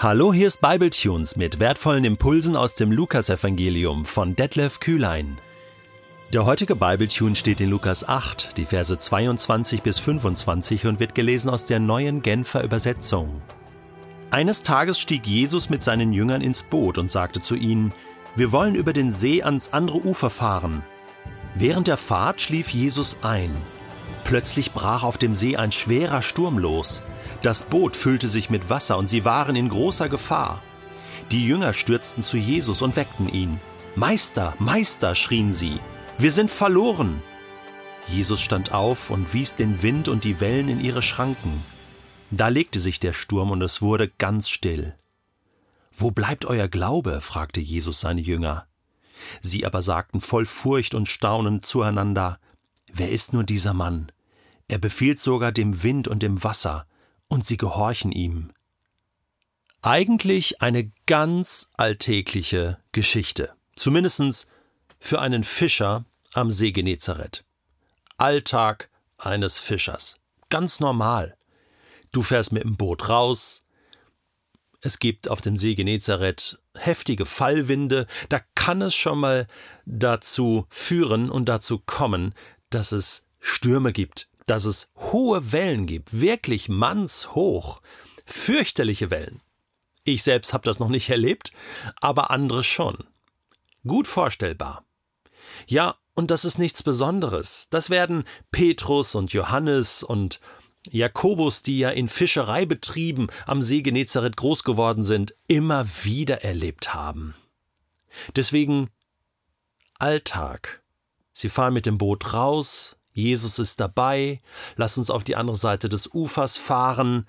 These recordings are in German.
Hallo, hier ist Bibletunes mit wertvollen Impulsen aus dem Lukasevangelium von Detlef Kühlein. Der heutige Bibletune steht in Lukas 8, die Verse 22 bis 25 und wird gelesen aus der neuen Genfer Übersetzung. Eines Tages stieg Jesus mit seinen Jüngern ins Boot und sagte zu ihnen, wir wollen über den See ans andere Ufer fahren. Während der Fahrt schlief Jesus ein. Plötzlich brach auf dem See ein schwerer Sturm los. Das Boot füllte sich mit Wasser und sie waren in großer Gefahr. Die Jünger stürzten zu Jesus und weckten ihn. Meister, Meister, schrien sie, wir sind verloren. Jesus stand auf und wies den Wind und die Wellen in ihre Schranken. Da legte sich der Sturm und es wurde ganz still. Wo bleibt euer Glaube? fragte Jesus seine Jünger. Sie aber sagten voll Furcht und Staunen zueinander, Wer ist nur dieser Mann? Er befiehlt sogar dem Wind und dem Wasser, und sie gehorchen ihm. Eigentlich eine ganz alltägliche Geschichte, zumindest für einen Fischer am See Genezareth. Alltag eines Fischers. Ganz normal. Du fährst mit dem Boot raus. Es gibt auf dem See Genezareth heftige Fallwinde. Da kann es schon mal dazu führen und dazu kommen, dass es Stürme gibt, dass es hohe Wellen gibt, wirklich mannshoch, fürchterliche Wellen. Ich selbst habe das noch nicht erlebt, aber andere schon. Gut vorstellbar. Ja, und das ist nichts Besonderes. Das werden Petrus und Johannes und Jakobus, die ja in Fischereibetrieben am See Genezareth groß geworden sind, immer wieder erlebt haben. Deswegen Alltag. Sie fahren mit dem Boot raus, Jesus ist dabei, lass uns auf die andere Seite des Ufers fahren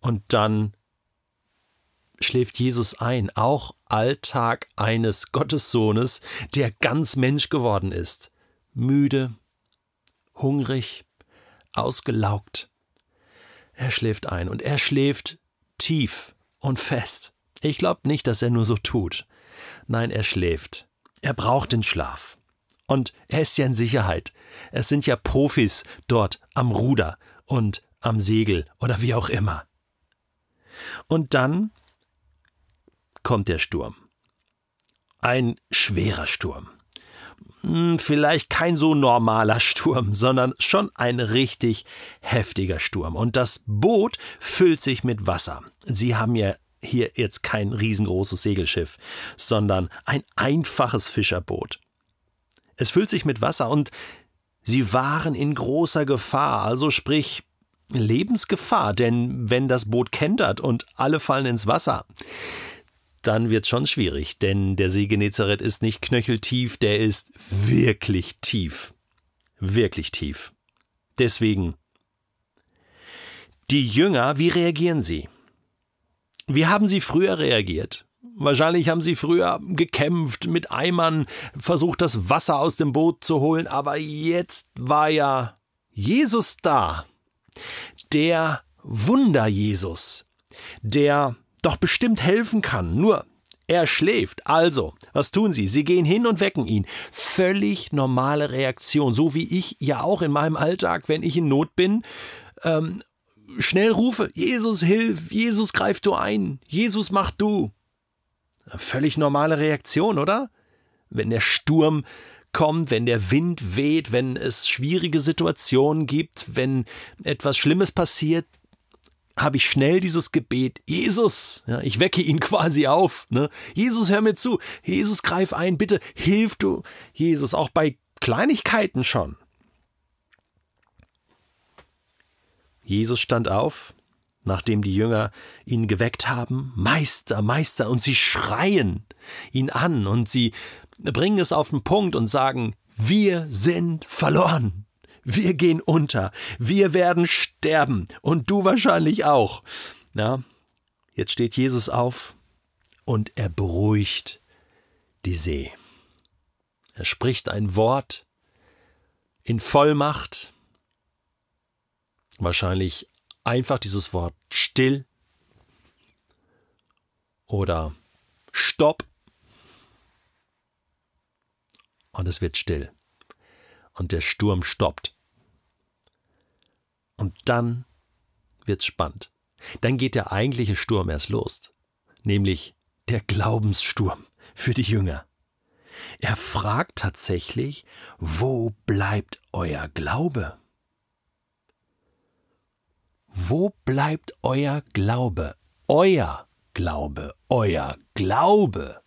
und dann schläft Jesus ein, auch Alltag eines Gottessohnes, der ganz Mensch geworden ist, müde, hungrig, ausgelaugt. Er schläft ein und er schläft tief und fest. Ich glaube nicht, dass er nur so tut. Nein, er schläft. Er braucht den Schlaf. Und er ist ja in Sicherheit. Es sind ja Profis dort am Ruder und am Segel oder wie auch immer. Und dann kommt der Sturm. Ein schwerer Sturm. Hm, vielleicht kein so normaler Sturm, sondern schon ein richtig heftiger Sturm. Und das Boot füllt sich mit Wasser. Sie haben ja hier jetzt kein riesengroßes Segelschiff, sondern ein einfaches Fischerboot. Es füllt sich mit Wasser und sie waren in großer Gefahr, also sprich Lebensgefahr, denn wenn das Boot kentert und alle fallen ins Wasser, dann wird es schon schwierig, denn der See Genezareth ist nicht knöcheltief, der ist wirklich tief. Wirklich tief. Deswegen. Die Jünger, wie reagieren sie? Wie haben sie früher reagiert? Wahrscheinlich haben sie früher gekämpft, mit Eimern versucht, das Wasser aus dem Boot zu holen, aber jetzt war ja Jesus da. Der Wunder-Jesus, der doch bestimmt helfen kann. Nur, er schläft. Also, was tun sie? Sie gehen hin und wecken ihn. Völlig normale Reaktion, so wie ich ja auch in meinem Alltag, wenn ich in Not bin, ähm, schnell rufe, Jesus hilf, Jesus greif du ein, Jesus mach du. Völlig normale Reaktion, oder? Wenn der Sturm kommt, wenn der Wind weht, wenn es schwierige Situationen gibt, wenn etwas Schlimmes passiert, habe ich schnell dieses Gebet, Jesus, ja, ich wecke ihn quasi auf. Ne? Jesus, hör mir zu. Jesus, greif ein, bitte, hilf du. Jesus, auch bei Kleinigkeiten schon. Jesus stand auf, nachdem die Jünger ihn geweckt haben, Meister, Meister, und sie schreien ihn an und sie bringen es auf den Punkt und sagen, wir sind verloren. Wir gehen unter, wir werden sterben und du wahrscheinlich auch. Na, jetzt steht Jesus auf und er beruhigt die See. Er spricht ein Wort in Vollmacht, wahrscheinlich einfach dieses Wort still oder stopp und es wird still und der Sturm stoppt. Und dann wird's spannend. Dann geht der eigentliche Sturm erst los. nämlich der Glaubenssturm für die Jünger. Er fragt tatsächlich, wo bleibt euer Glaube? Wo bleibt euer Glaube? Euer Glaube, euer Glaube.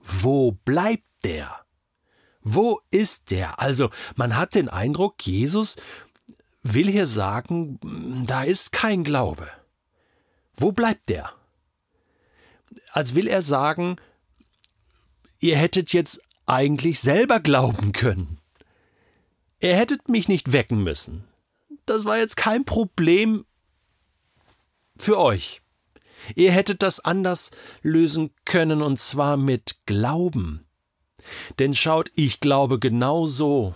Wo bleibt der? Wo ist der? Also, man hat den Eindruck, Jesus will hier sagen, da ist kein Glaube. Wo bleibt der? Als will er sagen, ihr hättet jetzt eigentlich selber glauben können. Ihr hättet mich nicht wecken müssen. Das war jetzt kein Problem für euch. Ihr hättet das anders lösen können, und zwar mit Glauben. Denn schaut, ich glaube genauso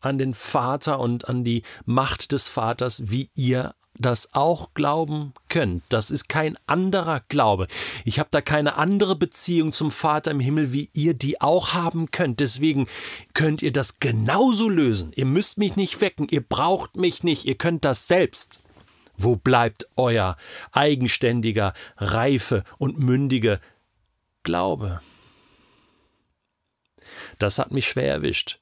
an den Vater und an die Macht des Vaters, wie ihr das auch glauben könnt. Das ist kein anderer Glaube. Ich habe da keine andere Beziehung zum Vater im Himmel, wie ihr die auch haben könnt. Deswegen könnt ihr das genauso lösen. Ihr müsst mich nicht wecken, ihr braucht mich nicht, ihr könnt das selbst. Wo bleibt euer eigenständiger, reife und mündige Glaube? Das hat mich schwer erwischt.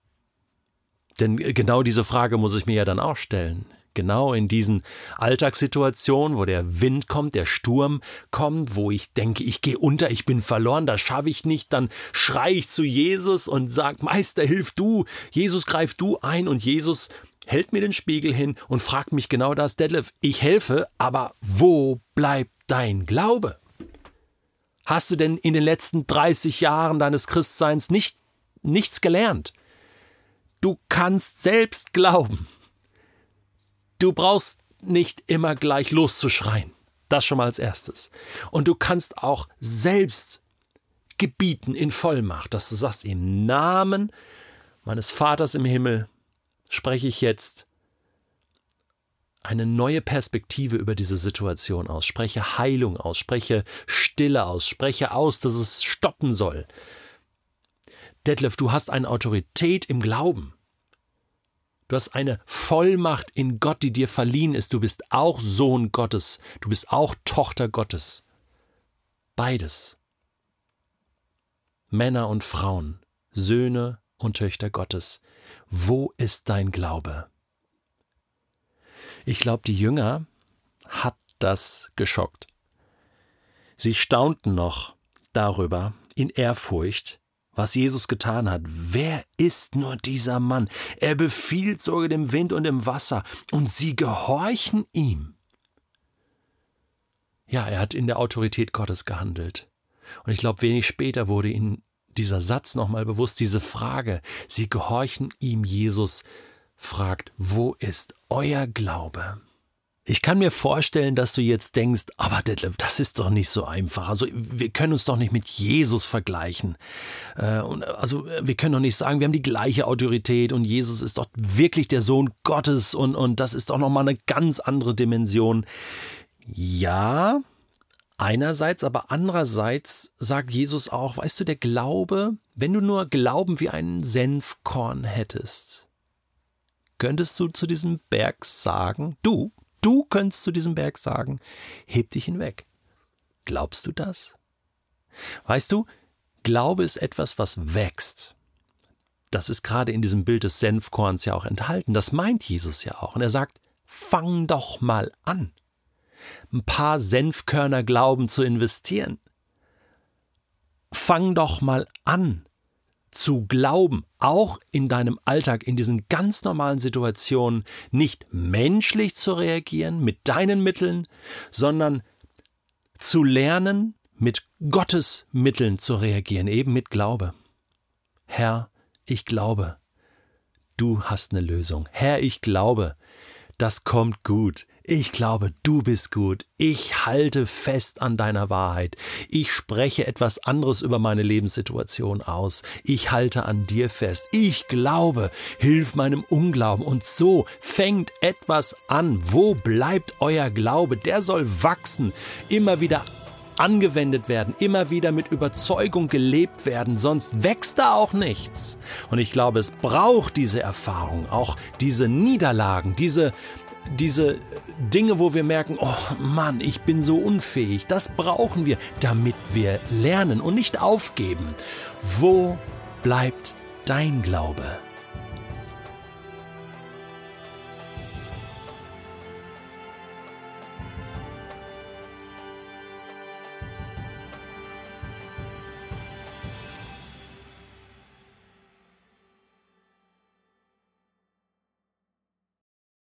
Denn genau diese Frage muss ich mir ja dann auch stellen. Genau in diesen Alltagssituationen, wo der Wind kommt, der Sturm kommt, wo ich denke, ich gehe unter, ich bin verloren, das schaffe ich nicht, dann schreie ich zu Jesus und sage, Meister, hilf du, Jesus, greif du ein und Jesus hält mir den Spiegel hin und fragt mich genau das, Detlef, ich helfe, aber wo bleibt dein Glaube? Hast du denn in den letzten 30 Jahren deines Christseins nicht, nichts gelernt? Du kannst selbst glauben. Du brauchst nicht immer gleich loszuschreien. Das schon mal als erstes. Und du kannst auch selbst gebieten in Vollmacht, dass du sagst, im Namen meines Vaters im Himmel spreche ich jetzt eine neue Perspektive über diese Situation aus, spreche Heilung aus, spreche Stille aus, spreche aus, dass es stoppen soll. Detlef, du hast eine Autorität im Glauben. Du hast eine Vollmacht in Gott, die dir verliehen ist. Du bist auch Sohn Gottes. Du bist auch Tochter Gottes. Beides. Männer und Frauen, Söhne und Töchter Gottes. Wo ist dein Glaube? Ich glaube, die Jünger hat das geschockt. Sie staunten noch darüber in Ehrfurcht, was Jesus getan hat. Wer ist nur dieser Mann? Er befiehlt sogar dem Wind und dem Wasser, und sie gehorchen ihm. Ja, er hat in der Autorität Gottes gehandelt. Und ich glaube, wenig später wurde ihnen dieser Satz nochmal bewusst, diese Frage. Sie gehorchen ihm, Jesus fragt, wo ist euer Glaube? Ich kann mir vorstellen, dass du jetzt denkst, aber Detlef, das ist doch nicht so einfach. Also wir können uns doch nicht mit Jesus vergleichen. Äh, also wir können doch nicht sagen, wir haben die gleiche Autorität und Jesus ist doch wirklich der Sohn Gottes und, und das ist doch nochmal eine ganz andere Dimension. Ja, einerseits, aber andererseits sagt Jesus auch, weißt du, der Glaube, wenn du nur Glauben wie ein Senfkorn hättest, könntest du zu diesem Berg sagen, du, Du könntest zu diesem Berg sagen, heb dich hinweg. Glaubst du das? Weißt du, Glaube ist etwas, was wächst. Das ist gerade in diesem Bild des Senfkorns ja auch enthalten. Das meint Jesus ja auch. Und er sagt, fang doch mal an, ein paar Senfkörner Glauben zu investieren. Fang doch mal an, zu glauben, auch in deinem Alltag, in diesen ganz normalen Situationen, nicht menschlich zu reagieren mit deinen Mitteln, sondern zu lernen, mit Gottes Mitteln zu reagieren, eben mit Glaube. Herr, ich glaube, du hast eine Lösung. Herr, ich glaube, das kommt gut. Ich glaube, du bist gut. Ich halte fest an deiner Wahrheit. Ich spreche etwas anderes über meine Lebenssituation aus. Ich halte an dir fest. Ich glaube, hilf meinem Unglauben. Und so fängt etwas an. Wo bleibt euer Glaube? Der soll wachsen, immer wieder angewendet werden, immer wieder mit Überzeugung gelebt werden, sonst wächst da auch nichts. Und ich glaube, es braucht diese Erfahrung, auch diese Niederlagen, diese diese Dinge, wo wir merken, oh Mann, ich bin so unfähig, das brauchen wir, damit wir lernen und nicht aufgeben. Wo bleibt dein Glaube?